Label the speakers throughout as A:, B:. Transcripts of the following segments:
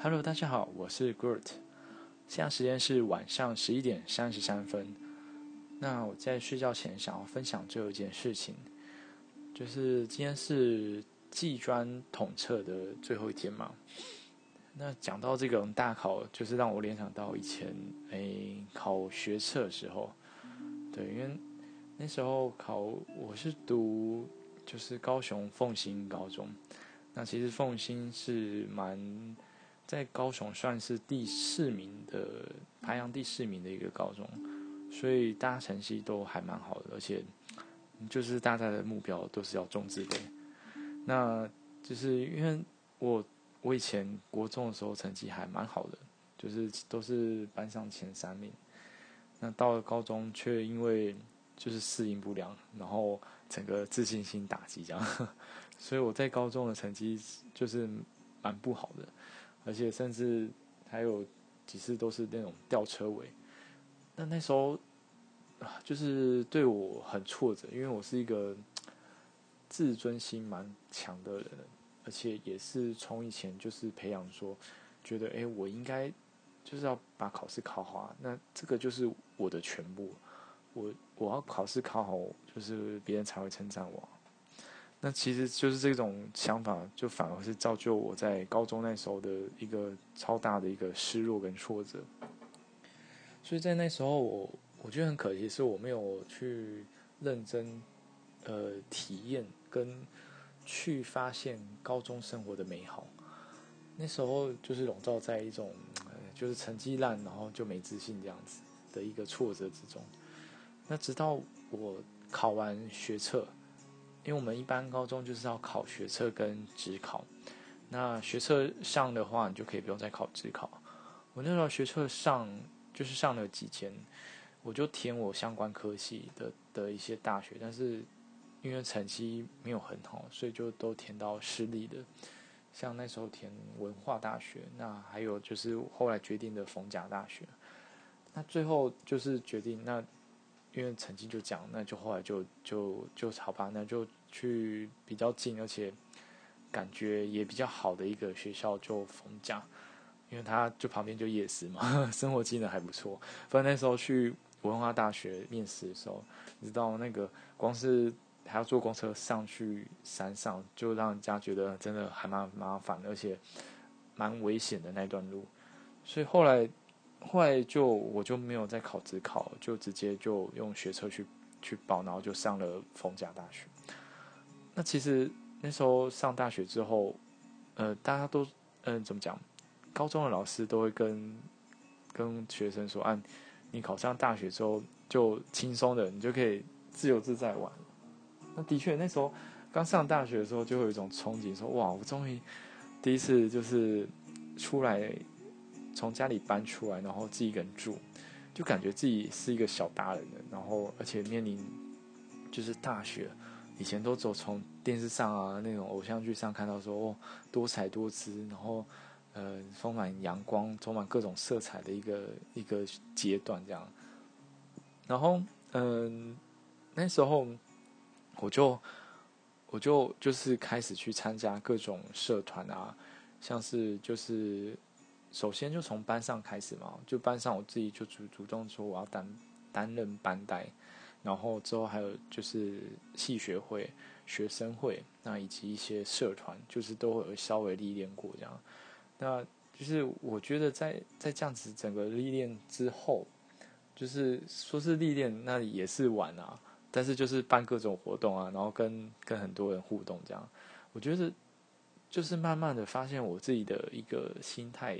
A: Hello，大家好，我是 Gurt，现在时间是晚上十一点三十三分。那我在睡觉前想要分享最后一件事情，就是今天是技专统测的最后一天嘛。那讲到这种大考，就是让我联想到以前诶考学测的时候，对，因为那时候考我是读就是高雄凤新高中，那其实凤新是蛮在高雄算是第四名的排行第四名的一个高中。所以大家成绩都还蛮好的，而且就是大家的目标都是要中职的。那就是因为我我以前国中的时候成绩还蛮好的，就是都是班上前三名。那到了高中却因为就是适应不良，然后整个自信心打击这样，所以我在高中的成绩就是蛮不好的，而且甚至还有几次都是那种吊车尾。那那时候啊，就是对我很挫折，因为我是一个自尊心蛮强的人，而且也是从以前就是培养说，觉得哎，我应该就是要把考试考好啊，那这个就是我的全部，我我要考试考好，就是别人才会称赞我。那其实就是这种想法，就反而是造就我在高中那时候的一个超大的一个失落跟挫折。所以在那时候，我我觉得很可惜，是我没有去认真呃体验跟去发现高中生活的美好。那时候就是笼罩在一种就是成绩烂，然后就没自信这样子的一个挫折之中。那直到我考完学测，因为我们一般高中就是要考学测跟职考。那学测上的话，你就可以不用再考职考。我那时候学测上。就是上了几间，我就填我相关科系的的一些大学，但是因为成绩没有很好，所以就都填到私立的，像那时候填文化大学，那还有就是后来决定的逢甲大学，那最后就是决定那因为曾经就讲，那就后来就就就好吧，那就去比较近而且感觉也比较好的一个学校，就逢甲。因为他就旁边就夜市嘛，生活技能还不错。反正那时候去文化大学面试的时候，你知道那个光是还要坐公车上去山上，就让人家觉得真的还蛮麻烦，而且蛮危险的那段路。所以后来后来就我就没有再考职考，就直接就用学车去去报，然后就上了逢甲大学。那其实那时候上大学之后，呃，大家都嗯怎么讲？高中的老师都会跟跟学生说：“啊，你考上大学之后就轻松的，你就可以自由自在玩。”那的确，那时候刚上大学的时候，就会有一种憧憬，说：“哇，我终于第一次就是出来，从家里搬出来，然后自己一个人住，就感觉自己是一个小大人了。然后，而且面临就是大学，以前都走从电视上啊那种偶像剧上看到说哦，多彩多姿，然后。”呃，充满阳光、充满各种色彩的一个一个阶段，这样。然后，嗯，那时候我就我就就是开始去参加各种社团啊，像是就是首先就从班上开始嘛，就班上我自己就主主动说我要担担任班带，然后之后还有就是系学会、学生会，那以及一些社团，就是都会有稍微历练过这样。那就是我觉得在在这样子整个历练之后，就是说是历练，那也是玩啊，但是就是办各种活动啊，然后跟跟很多人互动这样，我觉得就是慢慢的发现我自己的一个心态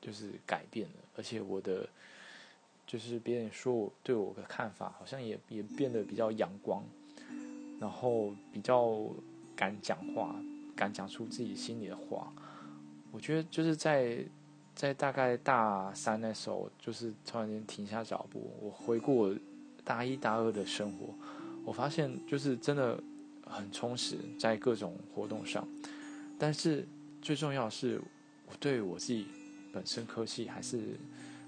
A: 就是改变了，而且我的就是别人说我对我的看法好像也也变得比较阳光，然后比较敢讲话，敢讲出自己心里的话。我觉得就是在在大概大三那时候，就是突然间停下脚步，我回顾我大一大二的生活，我发现就是真的很充实，在各种活动上。但是最重要是，我对我自己本身科系还是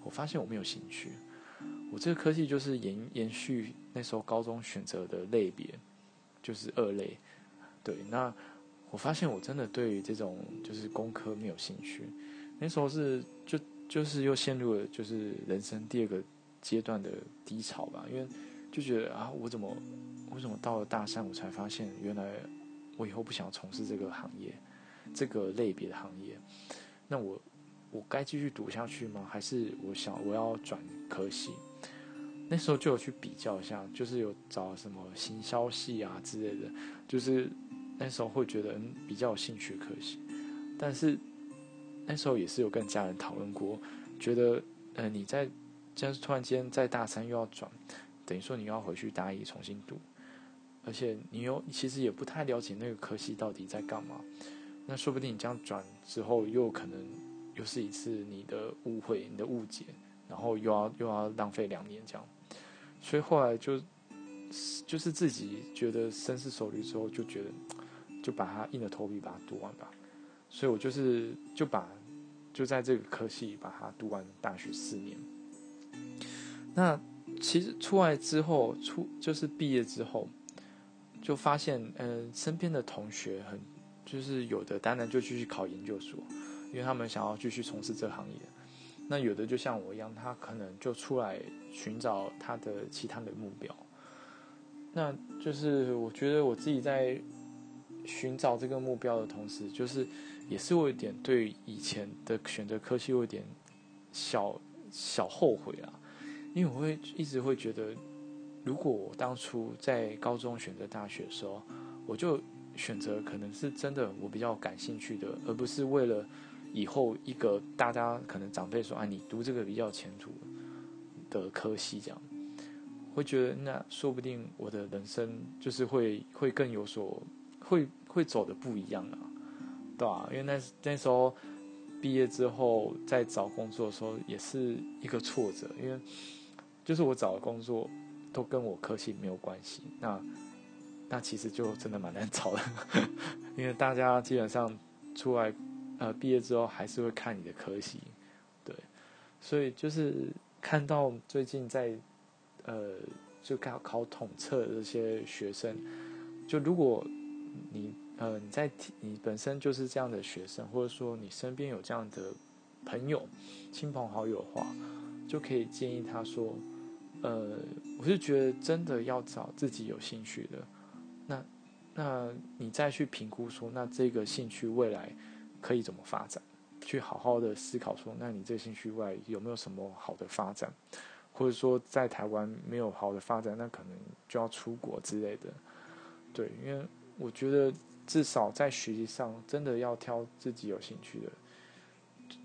A: 我发现我没有兴趣。我这个科系就是延延续那时候高中选择的类别，就是二类。对，那。我发现我真的对于这种就是工科没有兴趣，那时候是就就是又陷入了就是人生第二个阶段的低潮吧，因为就觉得啊，我怎么为什么到了大三我才发现原来我以后不想从事这个行业，这个类别的行业，那我我该继续读下去吗？还是我想我要转科系？那时候就有去比较一下，就是有找什么行销系啊之类的，就是那时候会觉得嗯比较有兴趣科系，但是。那时候也是有跟家人讨论过，觉得，呃，你在这样突然间在大三又要转，等于说你要回去大一重新读，而且你又其实也不太了解那个科系到底在干嘛，那说不定你这样转之后又可能又是一次你的误会、你的误解，然后又要又要浪费两年这样，所以后来就就是自己觉得深思熟虑之后，就觉得就把它硬着头皮把它读完吧，所以我就是就把。就在这个科系把它读完大学四年。那其实出来之后，出就是毕业之后，就发现，嗯，身边的同学很，就是有的当然就继续考研究所，因为他们想要继续从事这行业。那有的就像我一样，他可能就出来寻找他的其他的目标。那就是我觉得我自己在寻找这个目标的同时，就是。也是有点对以前的选择科系有点小小后悔啊，因为我会一直会觉得，如果我当初在高中选择大学的时候，我就选择可能是真的我比较感兴趣的，而不是为了以后一个大家可能长辈说啊你读这个比较前途的科系这样，会觉得那说不定我的人生就是会会更有所会会走的不一样啊。对啊，因为那那时候毕业之后在找工作的时候也是一个挫折，因为就是我找的工作都跟我科系没有关系，那那其实就真的蛮难找的，因为大家基本上出来呃毕业之后还是会看你的科系，对，所以就是看到最近在呃就考考统测的这些学生，就如果你。呃，你在你本身就是这样的学生，或者说你身边有这样的朋友、亲朋好友的话，就可以建议他说：“呃，我是觉得真的要找自己有兴趣的，那那你再去评估说，那这个兴趣未来可以怎么发展？去好好的思考说，那你这兴趣外有没有什么好的发展？或者说在台湾没有好的发展，那可能就要出国之类的。对，因为我觉得。至少在学习上，真的要挑自己有兴趣的。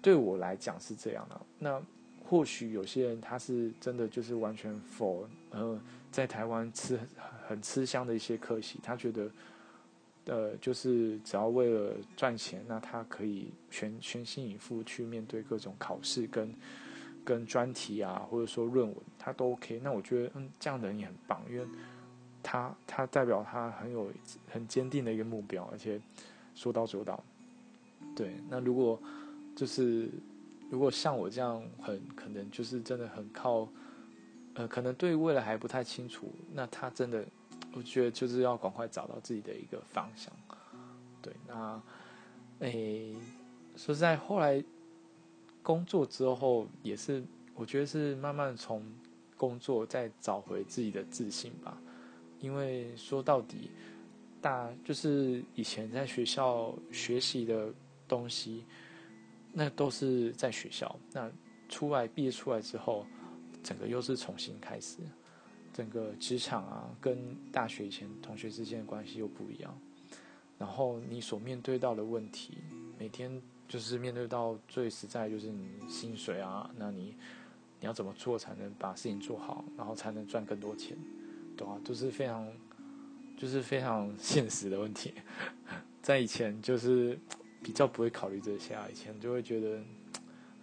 A: 对我来讲是这样的。那或许有些人他是真的就是完全否，呃，在台湾吃很吃香的一些科系，他觉得，呃，就是只要为了赚钱，那他可以全全心以赴去面对各种考试跟跟专题啊，或者说论文，他都 OK。那我觉得，嗯，这样的人也很棒，因为。他他代表他很有很坚定的一个目标，而且说到做到。对，那如果就是如果像我这样很可能就是真的很靠，呃，可能对未来还不太清楚，那他真的我觉得就是要赶快找到自己的一个方向。对，那诶，说实在，后来工作之后也是，我觉得是慢慢从工作再找回自己的自信吧。因为说到底，大就是以前在学校学习的东西，那都是在学校。那出来毕业出来之后，整个又是重新开始，整个职场啊，跟大学以前同学之间的关系又不一样。然后你所面对到的问题，每天就是面对到最实在就是你薪水啊，那你你要怎么做才能把事情做好，然后才能赚更多钱？对啊，就是非常，就是非常 现实的问题。在以前就是比较不会考虑这些啊，以前就会觉得，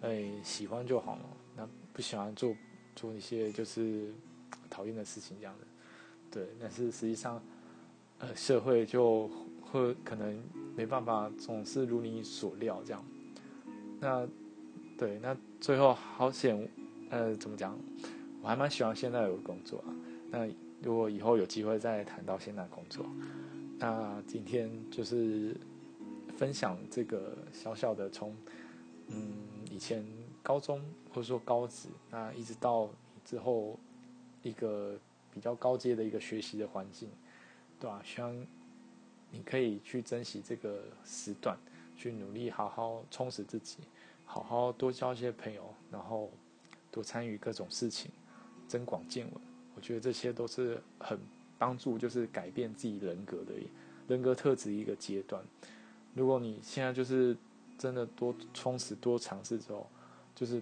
A: 哎，喜欢就好了，那不喜欢做做一些就是讨厌的事情这样的。对，但是实际上，呃，社会就会可能没办法总是如你所料这样。那对，那最后好险，呃，怎么讲？我还蛮喜欢现在的工作啊。那如果以后有机会再谈到现在工作，那今天就是分享这个小小的从嗯，以前高中或者说高职，那一直到之后一个比较高阶的一个学习的环境，对吧？希望你可以去珍惜这个时段，去努力好好充实自己，好好多交一些朋友，然后多参与各种事情，增广见闻。我觉得这些都是很帮助，就是改变自己人格的人格特质一个阶段。如果你现在就是真的多充实、多尝试之后，就是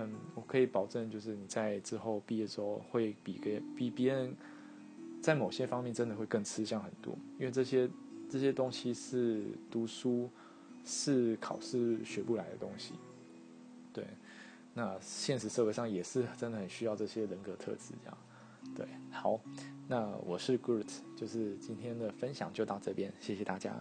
A: 很我可以保证，就是你在之后毕业之后会比别比别人在某些方面真的会更吃香很多，因为这些这些东西是读书是考试学不来的东西。对，那现实社会上也是真的很需要这些人格特质，这样。对，好，那我是 Groot，就是今天的分享就到这边，谢谢大家。